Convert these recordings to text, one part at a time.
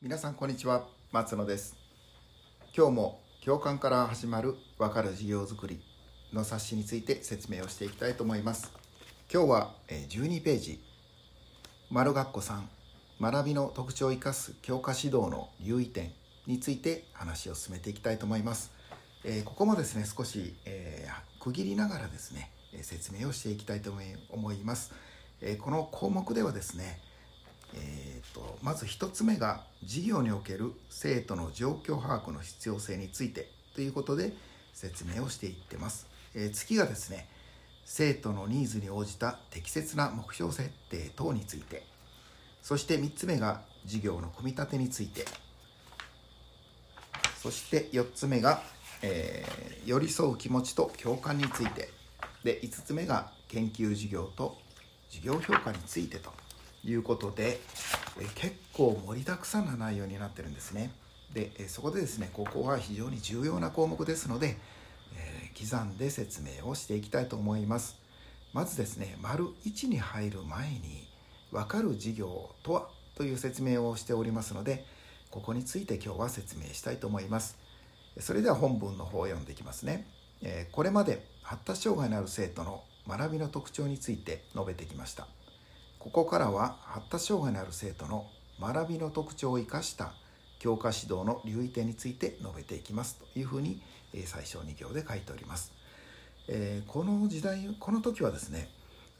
皆さんこんにちは松野です。今日も共感から始まる分かる事業づくりの冊子について説明をしていきたいと思います。今日は12ページ。丸学校さん学びの特徴を生かす教科指導の留意点について話を進めていきたいと思います、えここもですね少し、えー、区切りながらですね説明をしていきたいと思います、えこの項目ではですねえーと、まず1つ目が事業における生徒の状況把握の必要性についてということで説明をしていってます、えー、次がですね生徒のニーズに応じた適切な目標設定等について。そして3つ目が事業の組み立てについて。そして4つ目が、えー、寄り添う気持ちと共感について。で5つ目が研究事業と事業評価についてと。いうことで、え結構盛りだくさんな内容になってるんですね。で、えそこでですね、ここは非常に重要な項目ですので、えー、刻んで説明をしていきたいと思います。まずですね、丸1に入る前に、分かる事業とはという説明をしておりますので、ここについて今日は説明したいと思います。それでは本文の方を読んでいきますね。えこれまで発達障害のある生徒の学びの特徴について述べてきました。ここからは発達障害のある生徒の学びの特徴を生かした教科指導の留意点について述べていきますというふうに最初2行で書いております。えー、この時代この時はですね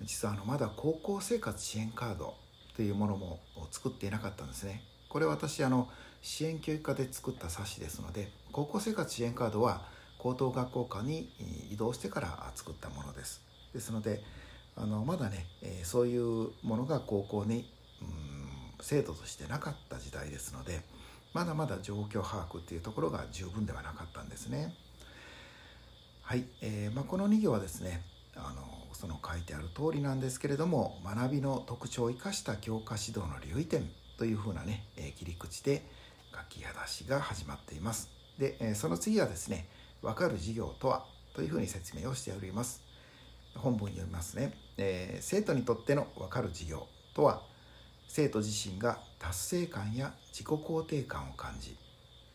実はあのまだ高校生活支援カードというものも作っていなかったんですね。これ私あの支援教育課で作った冊子ですので高校生活支援カードは高等学校科に移動してから作ったものです。ですのであのまだね、えー、そういうものが高校に制度としてなかった時代ですのでまだまだ状況把握っていうところが十分ではなかったんですね。はい、えーまあ、この2行はですねあのその書いてある通りなんですけれども学びの特徴を生かした教科指導の留意点というふうなね、えー、切り口で書き出しが始まっています。で、えー、その次はですね分かる授業とはというふうに説明をしております。本文読みますね、えー、生徒にとっての分かる授業とは生徒自身が達成感や自己肯定感を感じ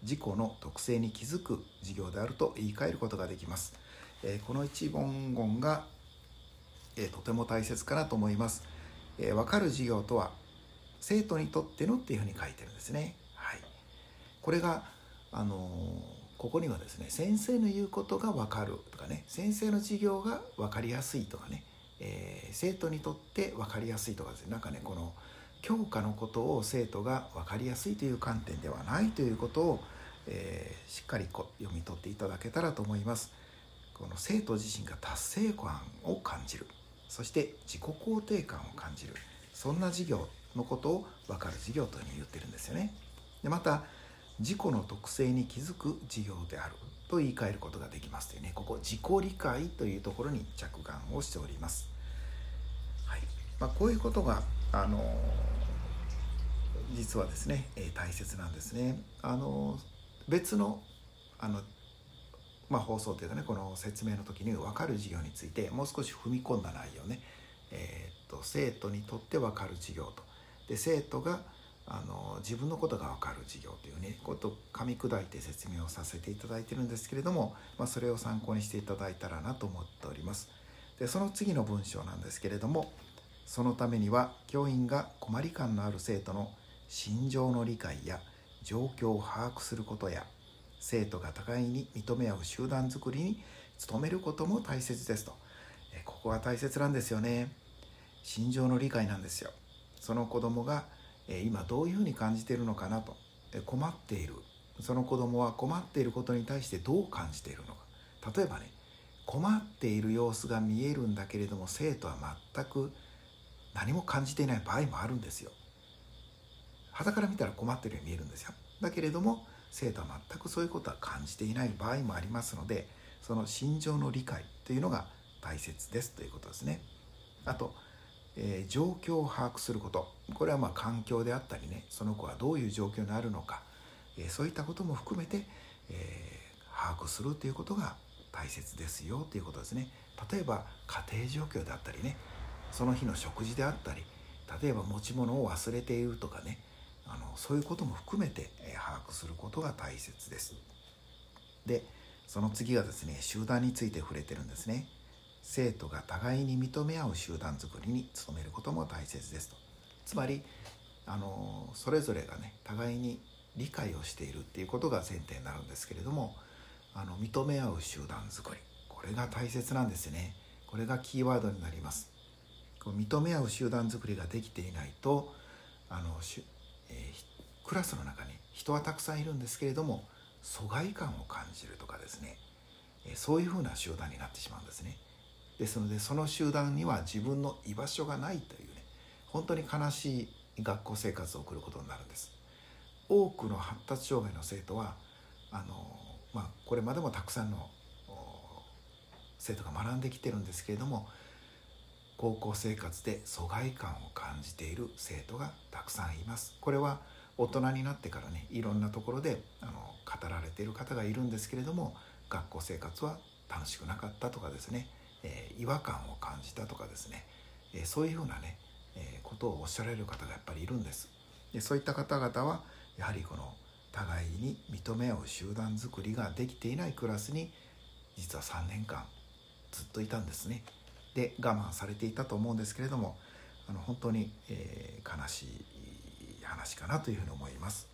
自己の特性に気づく授業であると言い換えることができます、えー、この一文言が、えー、とても大切かなと思います、えー、分かる授業とは生徒にとってのっていうふうに書いてるんですね。はい。これがあのここにはですね先生の言うことが分かるとかね先生の授業が分かりやすいとかね、えー、生徒にとって分かりやすいとかですねなんかねこの教科のことを生徒が分かりやすいという観点ではないということを、えー、しっかりこ読み取っていただけたらと思います。この生徒自身が達成感を感じるそして自己肯定感を感じるそんな授業のことを分かる授業というふうに言ってるんですよね。でまた自己の特性に気づく授業であると言い換えることができますというねここ自己理解というところに着眼をしております。はいまあ、こういうことがあの実はですね、えー、大切なんですね。あの別のあのまあ、放送というかねこの説明の時に分かる授業についてもう少し踏み込んだ内容ね、えー、っと生徒にとって分かる授業とで生徒があの自分のことが分かる授業というねことを噛み砕いて説明をさせていただいてるんですけれども、まあ、それを参考にしていただいたらなと思っております。でその次の文章なんですけれどもそのためには教員が困り感のある生徒の心情の理解や状況を把握することや生徒が互いに認め合う集団づくりに努めることも大切ですと。ここが大切なんですよね。心情の理解なんですよ。その子供が今どういうふうに感じているのかなと困っているその子供は困っていることに対してどう感じているのか例えばね困っている様子が見えるんだけれども生徒は全く何も感じていない場合もあるんですよ。肌から見たら困ってるように見えるんですよ。だけれども生徒は全くそういうことは感じていない場合もありますのでその心情の理解というのが大切ですということですね。あとえー、状況を把握すること。これはまあ環境であったりねその子はどういう状況にあるのか、えー、そういったことも含めて、えー、把握するということが大切ですよということですね。例えば家庭状況であったりねその日の食事であったり例えば持ち物を忘れているとかねあのそういうことも含めて、え把握することが大切です。でその次がですね集団について触れてるんですね。生徒が互いに認め合う集団づくりに努めることも大切ですと。つまりあのそれぞれがね互いに理解をしているっていうことが前提になるんですけれどもあの認め合う集団づくり。これが大切なんですね。これがキーワードになります。こう認め合う集団づくりができていないとあのし、えー、クラスの中に人はたくさんいるんですけれども疎外感を感じるとかですね、え、そういうふうな集団になってしまうんですね。ですのでその集団には自分の居場所がないというね本当に悲しい学校生活を送ることになるんです。多くの発達障害の生徒はあの、まあ、これまでもたくさんの生徒が学んできてるんですけれども高校生活で疎外感を感じている生徒がたくさんいます。これは大人になってからねいろんなところであの語られている方がいるんですけれども学校生活は楽しくなかったとかですね、えー、違和感を感じたとかですね、えー、そういうふうなね、えー、ことをおっしゃられる方がやっぱりいるんですでそういった方々はやはりこの互いに認め合う集団づくりができていないクラスに実は3年間ずっといたんですね。で我慢されていたと思うんですけれどもあの本当に、えー、悲しい話かなというふうに思います。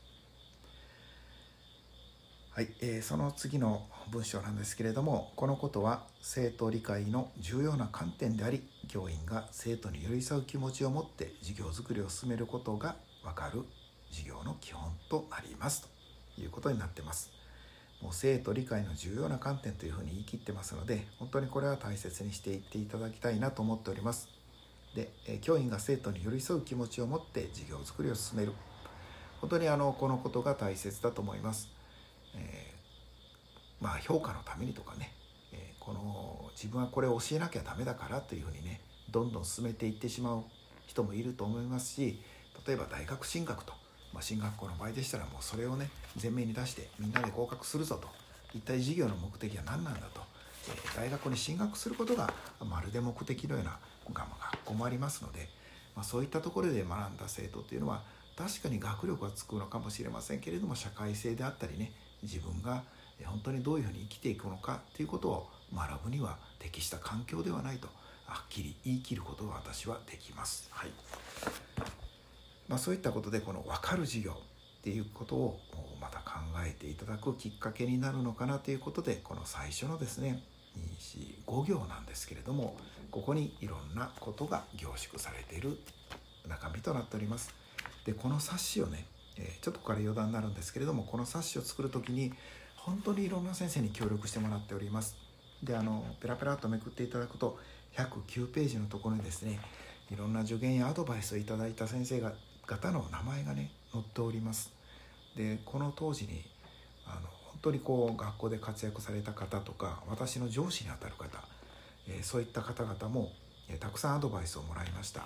はい、えー、その次の文章なんですけれどもこのことは生徒理解の重要な観点であり教員が生徒に寄り添う気持ちを持って授業づくりを進めることが分かる授業の基本となりますということになってます。もう生徒理解の重要な観点というふうに言い切ってますので本当にこれは大切にしていっていただきたいなと思っております。で教員が生徒に寄り添う気持ちを持って授業作りを進める本当にあのこのことが大切だと思います。まあ評価のためにとかね、え、この自分はこれを教えなきゃダメだからというふうにねどんどん進めていってしまう人もいると思いますし例えば大学進学とまあ、進学校の場合でしたらもうそれをね前面に出してみんなで合格するぞと一体事業の目的は何なんだと、えー、大学に進学することがまるで目的のような学校もありますので、まあ、そういったところで学んだ生徒っていうのは確かに学力はつくのかもしれませんけれども社会性であったりね自分が本当にどういうふうに生きていくのかっていうことを学ぶには適した環境ではないとはっきり言い切ることが私はできます。はいまあ、そういったことでこの分かる授業っていうことをまた考えていただくきっかけになるのかなということでこの最初のですね5行なんですけれどもここにいろんなことが凝縮されている中身となっております。でこの冊子をね、えちょっとここから余談になるんですけれどもこの冊子を作る時に本当にいろんな先生に協力してもらっております。であのペラペラとめくっていただくと109ページのところにですねいろんな助言やアドバイスをいただいた先生が方の名前がね載っておりますでこの当時にあの本当にこう学校で活躍された方とか私の上司にあたる方、えー、そういった方々も、えー、たくさんアドバイスをもらいました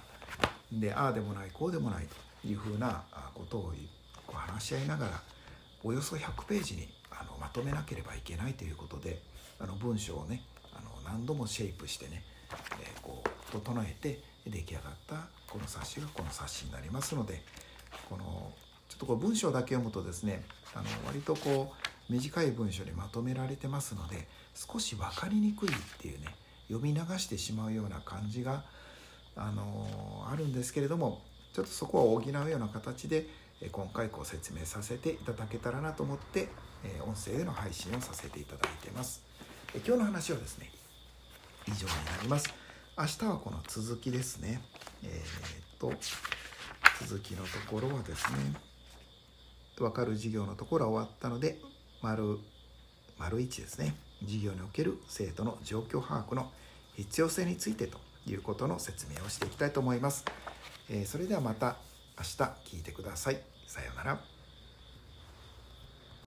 でああでもないこうでもないというふうなことをこう話し合いながらおよそ100ページにとめなければいけないということであの文章をねあの何度もシェイプしてね、えー、こう整えて出来上がったこの冊子がこの冊子になりますのでこのちょっとこう文章だけ読むとですねあの割とこう短い文章にまとめられてますので少し分かりにくいっていうね読み流してしまうような感じがあのあるんですけれどもちょっとそこを補うような形で今回ご説明させていただけたらなと思って音声での配信をさせていただいてます。今日の話はですね以上になります。明日はこの続きですね。えー、っと、続きのところはですね、分かる授業のところは終わったので、丸、丸1ですね。授業における生徒の状況把握の必要性についてということの説明をしていきたいと思います。えー、それではまた明日聞いてください。さようなら。